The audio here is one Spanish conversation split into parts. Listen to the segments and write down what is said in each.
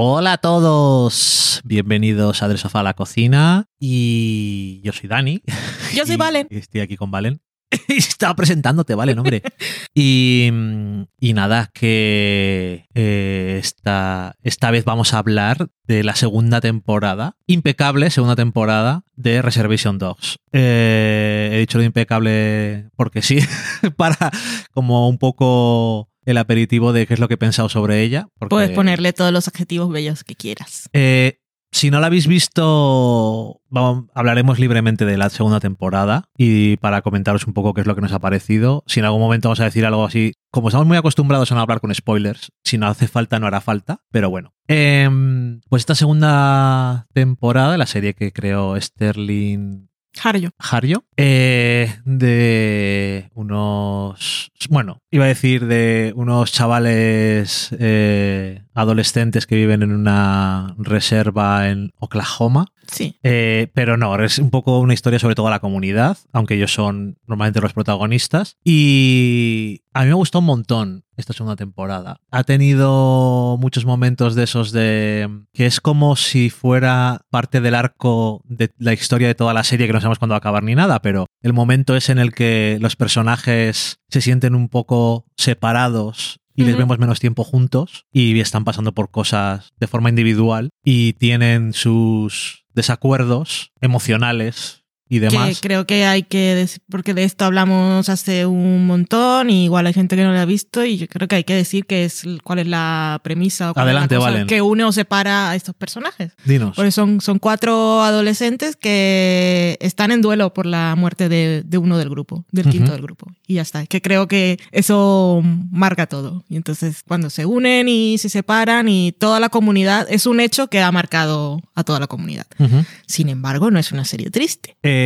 Hola a todos, bienvenidos a Del Sofá a la Cocina y yo soy Dani. Yo soy Valen. y Estoy aquí con Valen. Estaba presentándote, Valen, hombre. y, y nada, que eh, esta, esta vez vamos a hablar de la segunda temporada, impecable segunda temporada de Reservation Dogs. Eh, he dicho lo impecable porque sí, para como un poco el aperitivo de qué es lo que he pensado sobre ella. porque- Puedes ponerle todos los adjetivos bellos que quieras. eh, si no la habéis visto, vamos- hablaremos libremente de la segunda temporada y para comentaros un poco qué es lo que nos ha parecido. Si en algún momento vamos a decir algo así, como estamos muy acostumbrados a no hablar con spoilers, si no hace falta, no hará falta, pero bueno. Em, pues esta segunda temporada, la serie que creó Sterling Harjo. Harjo, eh, de unos, bueno, iba a decir de unos chavales eh, adolescentes que viven en una reserva en Oklahoma. Sí. Eh, pero no, es un poco una historia sobre toda la comunidad, aunque ellos son normalmente los protagonistas. Y a mí me gustó un montón esta segunda temporada. Ha tenido muchos momentos de esos de que es como si fuera parte del arco de la historia de toda la serie, que no sabemos cuándo va a acabar ni nada, pero el momento es en el que los personajes se sienten un poco separados y les vemos menos tiempo juntos y están pasando por cosas de forma individual y tienen sus desacuerdos emocionales y Que demás. creo que hay que decir, porque de esto hablamos hace un montón y igual hay gente que no lo ha visto y yo creo que hay que decir que es cuál es la premisa o cuál es la cosa Valen. que une o separa a estos personajes. Dinos. Porque son, son cuatro adolescentes que están en duelo por la muerte de, de uno del grupo, del quinto del grupo. Y ya está. Que creo que eso marca todo. Y entonces cuando se unen y se separan y toda la comunidad, es un hecho que ha marcado a toda la comunidad. Sin embargo, no es una serie triste. Eh,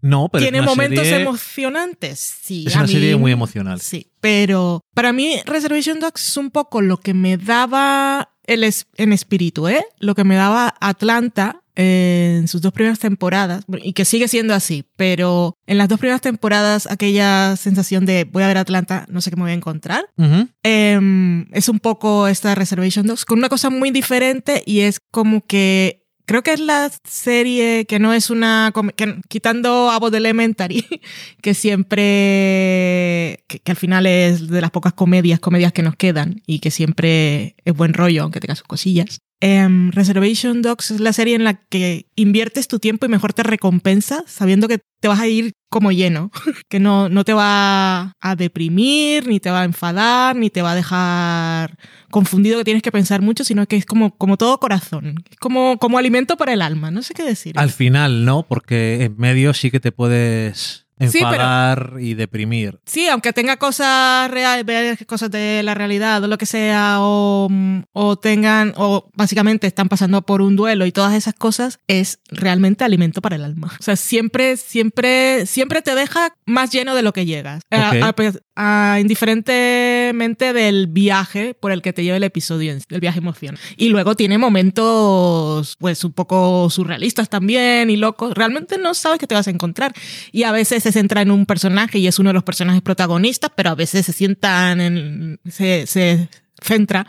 no, pero ¿Tiene es una momentos serie- emocionantes? Sí. Es a una mí- serie muy emocional. Sí, pero para mí Reservation Dogs es un poco lo que me daba el es- en espíritu, ¿eh? Lo que me daba Atlanta eh, en sus dos primeras temporadas, y que sigue siendo así, pero en las dos primeras temporadas aquella sensación de voy a ver Atlanta, no sé qué me voy a encontrar. Em, es un poco esta Reservation Dogs con una cosa muy diferente y es como que creo que es la serie que no es una que, quitando Abbott Elementary que siempre que, que al final es de las pocas comedias comedias que nos quedan y que siempre es buen rollo aunque tenga sus cosillas Em, Reservation Dogs es la serie en la que inviertes tu tiempo y mejor te recompensa sabiendo que te vas a ir como lleno, que no, no te va a deprimir, ni te va a enfadar, ni te va a dejar confundido que tienes que pensar mucho, sino que es como, como todo corazón, como, como alimento para el alma, no sé qué decir. Al final, no, porque en medio sí que te puedes Sí, pero- enfadar y deprimir. Sí, aunque tenga cosas reales, cosas de la realidad o lo que sea, o, o tengan, o básicamente están pasando por un duelo y todas esas cosas, es realmente alimento para el alma. O sea, siempre, siempre, siempre te deja más lleno de lo que llegas. A- Ok. a pe- a- indiferentemente del viaje por el que te lleva el episodio, del viaje emocional. Y luego tiene momentos, pues, un poco surrealistas también y locos. Realmente no sabes qué te vas a encontrar. Y a veces se centra en un personaje y es uno de los personajes protagonistas, pero a veces se sientan en. se, se centra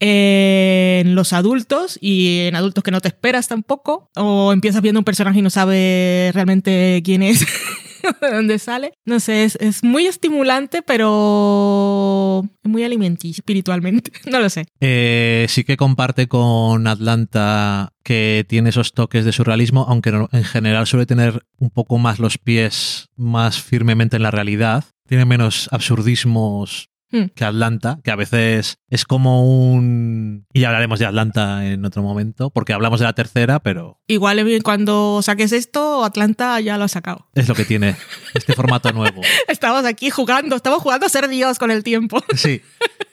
en los adultos y en adultos que no te esperas tampoco. O empiezas viendo un personaje y no sabes realmente quién es. de dónde sale. No sé, es, es muy estimulante, pero muy alimenticio espiritualmente. No lo sé. Eh, sí que comparte con Atlanta que tiene esos toques de surrealismo, aunque en general suele tener un poco más los pies más firmemente en la realidad. Tiene menos absurdismos Hmm. que Atlanta, que a veces es como un... Y ya hablaremos de Atlanta en otro momento, porque hablamos de la tercera, pero Igual eh, cuando saques esto, Atlanta ya lo ha sacado. es lo que tiene este formato nuevo. Estamos aquí jugando, estamos jugando a ser Dios con el tiempo. Sí.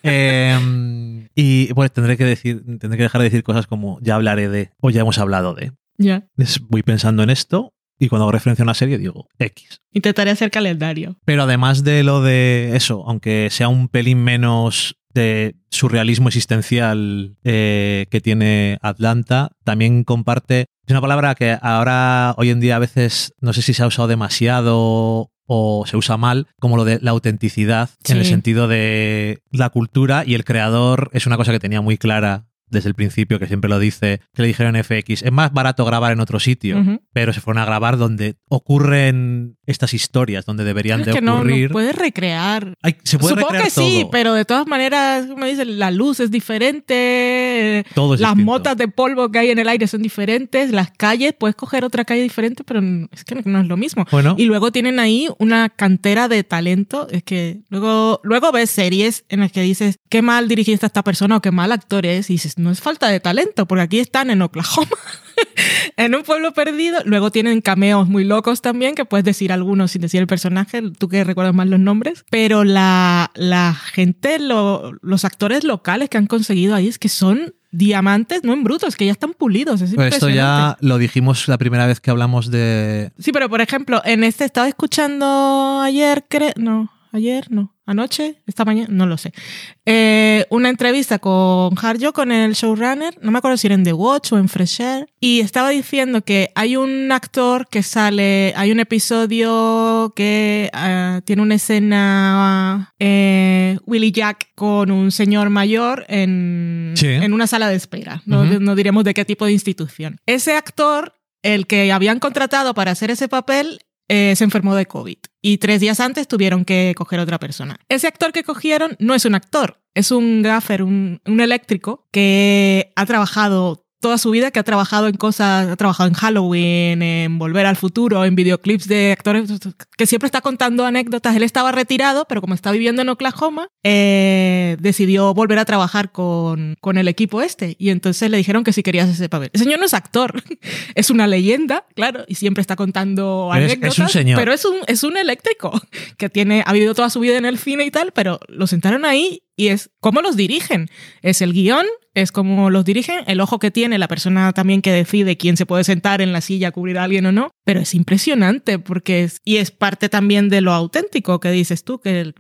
Eh, y pues tendré que decir, tendré que dejar de decir cosas como ya hablaré de, o ya hemos hablado de. Ya. Voy pensando en esto y cuando hago referencia a una serie digo X. Intentaré hacer calendario. Pero además de lo de eso, aunque sea un pelín menos de surrealismo existencial eh, que tiene Atlanta, también comparte. Es una palabra que ahora, hoy en día, a veces no sé si se ha usado demasiado o se usa mal, como lo de la autenticidad, en el sentido de la cultura y el creador es una cosa que tenía muy clara desde el principio, que siempre lo dice, que le dijeron FX, es más barato grabar en otro sitio, pero se fueron a grabar donde ocurren estas historias, donde deberían Es de que ocurrir. no puedes recrear. Ay, se puede Supongo recrear que sí, todo. pero de todas maneras, como dicen, la luz es diferente, Todo es las distinto. motas de polvo que hay en el aire son diferentes, las calles, puedes coger otra calle diferente, pero es que no, no es lo mismo. Bueno, Y luego tienen ahí una cantera de talento. Es que luego, luego ves series en las que dices qué mal dirigiste a esta persona o qué mal actor es. Y dices, no es falta de talento, porque aquí están en Oklahoma, en un pueblo perdido. Luego tienen cameos muy locos también, que puedes decir algunos sin decir el personaje, tú que recuerdas más los nombres. Pero la, la gente, lo- los actores locales que han conseguido ahí es que son diamantes, no en brutos, que ya están pulidos. Es pero esto ya lo dijimos la primera vez que hablamos de... Sí, pero por ejemplo, en este estaba escuchando ayer, creo, no, ayer, no, anoche, esta mañana, no lo sé, eh, una entrevista con Harjo, con el showrunner, no me acuerdo si era en The Watch o en Fresh Air, y estaba diciendo que hay un actor que sale, hay un episodio que ah, tiene una escena eh, Willy Jack con un señor mayor en, Sí. en una sala de espera, no, Ujú. no diremos de qué tipo de institución. Ese actor el que habían contratado para hacer ese papel eh, se enfermó de COVID y tres días antes tuvieron que coger otra persona. Ese actor que cogieron no es un actor, es un gaffer, un, un eléctrico que ha trabajado toda su vida, que ha trabajado en cosas, ha trabajado en Halloween, en Volver al Futuro, en videoclips de actores, que siempre está contando anécdotas. Él estaba retirado, pero como está viviendo en Oklahoma, eh, decidió volver a trabajar con, con el equipo este. Y entonces le dijeron que si querías ese papel. El señor no es actor, es una leyenda, claro, y siempre está contando Es- es anécdotas. un señor. Pero es un, es un eléctrico que tiene, ha vivido toda su vida en el cine y tal, pero lo sentaron ahí y es cómo los dirigen. Es el guion, es cómo los dirigen, el ojo que tiene la persona también que decide quién se puede sentar en la silla a cubrir a alguien o no. Pero es impresionante porque es, y es parte también de lo auténtico que dices tú, que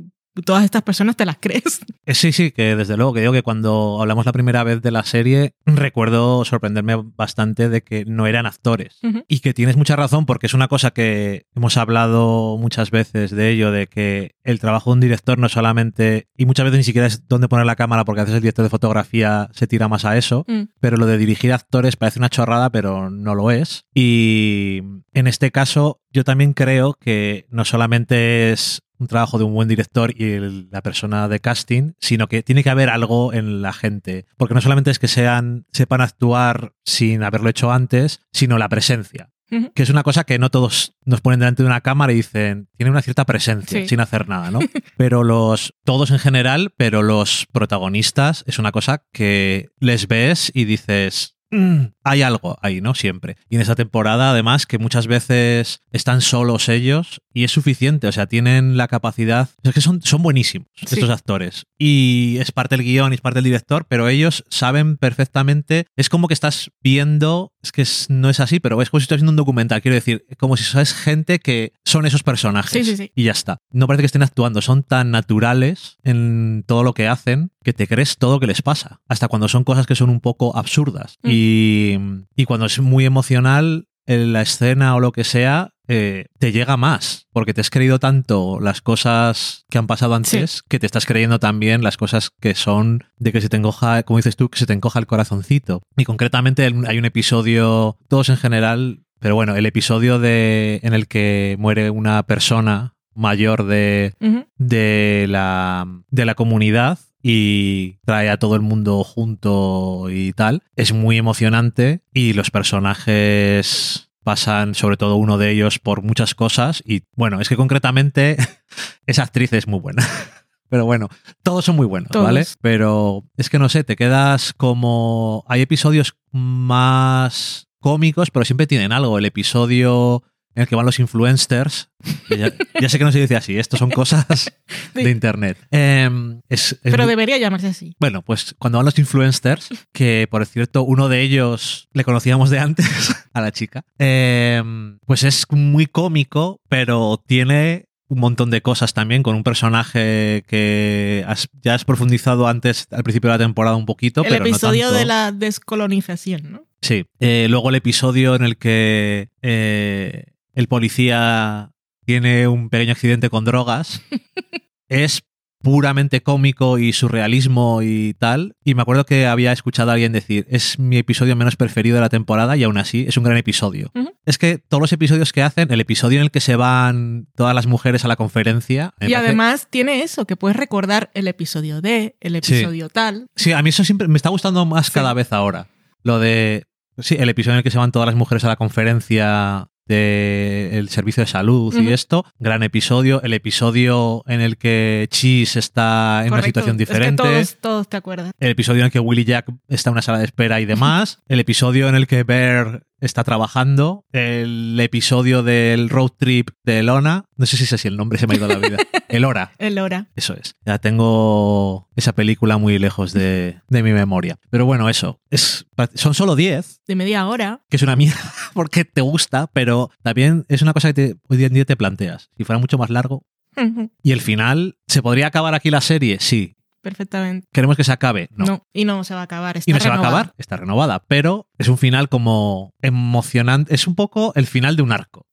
todas estas personas te las crees. Eh, Sí, sí, que desde luego que digo que cuando hablamos la primera vez de la serie, recuerdo sorprenderme bastante de que no eran actores. Y que tienes mucha razón porque es una cosa que hemos hablado muchas veces de ello, de que el trabajo de un director no solamente, y muchas veces ni siquiera es dónde poner la cámara porque a veces el director de fotografía se tira más a eso, Mm. pero lo de dirigir actores parece una chorrada, pero no lo es. Y en este caso, yo también creo que no solamente es un trabajo de un buen director y el- la persona de casting, sino que tiene que haber algo en la gente. Porque no solamente es que sean, sepan actuar sin haberlo hecho antes, sino la presencia. Que es una cosa que no todos nos ponen delante de una cámara y dicen, tiene una cierta presencia Sí. sin hacer nada, ¿no? pero los, todos en general, pero los protagonistas es una cosa que les ves y dices, "Mm, hay algo ahí, ¿no? Siempre. Y en esta temporada, además, que muchas veces están solos ellos y es suficiente, o sea, tienen la capacidad, es que son, son buenísimos Sí. estos actores. Y es parte del guion y es parte del director, pero ellos saben perfectamente, es como que estás viendo, es que es- no es así, pero es como si estás viendo un documental, quiero decir, como si sabes gente que son esos personajes. Sí, sí, sí. Y ya está. No parece que estén actuando, son tan naturales en todo lo que hacen que te crees todo lo que les pasa. Hasta cuando son cosas que son un poco absurdas. Mm. Y, y cuando es muy emocional, en la escena o lo que sea, eh, te llega más, porque te has creído tanto las cosas que han pasado antes que te estás creyendo también las cosas que son de que se te encoja, como dices tú, que se te encoja el corazoncito. Y concretamente hay un episodio, todos en general, pero bueno, el episodio de, en el que muere una persona mayor de, de, la, de la comunidad y trae a todo el mundo junto y tal. Es muy emocionante y los personajes pasan, sobre todo uno de ellos, por muchas cosas y bueno, es que concretamente esa actriz es muy buena. Pero bueno, todos son muy buenos, Todos. ¿vale? Pero es que no sé, te quedas como... Hay episodios más cómicos, pero siempre tienen algo. El episodio en el que van los influencers, ya, ya sé que no se dice así, estos son cosas de internet. Em, es- es Pero muy- debería llamarse así. bueno, pues cuando van los influencers, que por cierto, uno de ellos le conocíamos de antes, a la chica, em, pues es muy cómico, pero tiene un montón de cosas también, con un personaje que has- ya has profundizado antes, al principio de la temporada un poquito, el pero no episodio tanto. de la descolonización, ¿no? Sí. Eh, luego el episodio en el que eh, el policía tiene un pequeño accidente con drogas es puramente cómico y surrealismo y tal. Y me acuerdo que había escuchado a alguien decir, es mi episodio menos preferido de la temporada y aún así es un gran episodio. Es que todos los episodios que hacen, el episodio en el que se van todas las mujeres a la conferencia... Y parece- además tiene eso, que puedes recordar el episodio de, el Sí. episodio tal. Sí, a mí eso siempre me está gustando más Sí. cada vez ahora. Lo de. Sí, el episodio en el que se van todas las mujeres a la conferencia del servicio de salud y esto. Gran episodio. El episodio en el que Cheese está en una situación Es que diferente. todos, todos te acuerdas. El episodio en el que Willy Jack está en una sala de espera y demás. el episodio en el que Bear está trabajando. El episodio del road trip de Elona. No sé si es así el nombre, se me ha ido la vida. Elora. El hora. Eso es. Ya tengo esa película muy lejos de, de mi memoria. Pero bueno, eso. Es, son solo 10, De media hora. que es una mierda porque te gusta, pero también es una cosa que te- hoy en día te planteas. Si fuera mucho más largo. Y el final, ¿se podría acabar aquí la serie? Sí. Perfectamente. ¿Queremos que se acabe? No. No. Y no se va a acabar. Está y no se va a renovada. acabar, está renovada, pero es un final como emocionante, es un poco el final de un arco.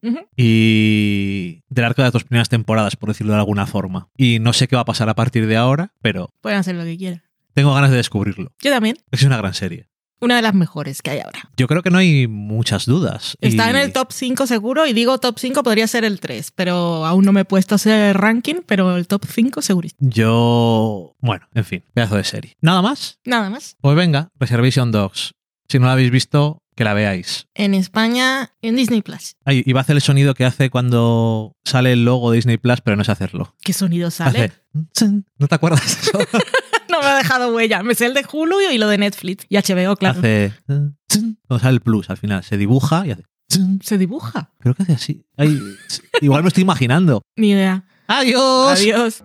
Y del arco de las dos primeras temporadas, por decirlo de alguna forma. Y no sé qué va a pasar a partir de ahora, pero Pueden hacer lo que quieran. tengo ganas de descubrirlo. Yo también. Es una gran serie. Una de las mejores que hay ahora. Yo creo que no hay muchas dudas. Está Y en el top 5 seguro y digo top 5 podría ser el 3, pero aún no me he puesto a hacer ranking, pero el top 5 segurísimo. Yo. Bueno, en fin, pedazo de serie. ¿Nada más? Nada más. Pues venga, Reservation Dogs. Si no la habéis visto, que la veáis. En España, en Disney Plus. Ay, iba a hacer el sonido que hace cuando sale el logo de Disney Plus, pero no sé hacerlo. ¿Qué sonido sale? ¿No te acuerdas de eso? no me ha dejado huella. Me sé el de Hulu y lo de Netflix. Y HBO, claro. Hace. Cuando sale el plus, al final se dibuja y hace. Se dibuja. Creo que hace así. Ay, igual me estoy imaginando. Ni idea. ¡Adiós! Adiós.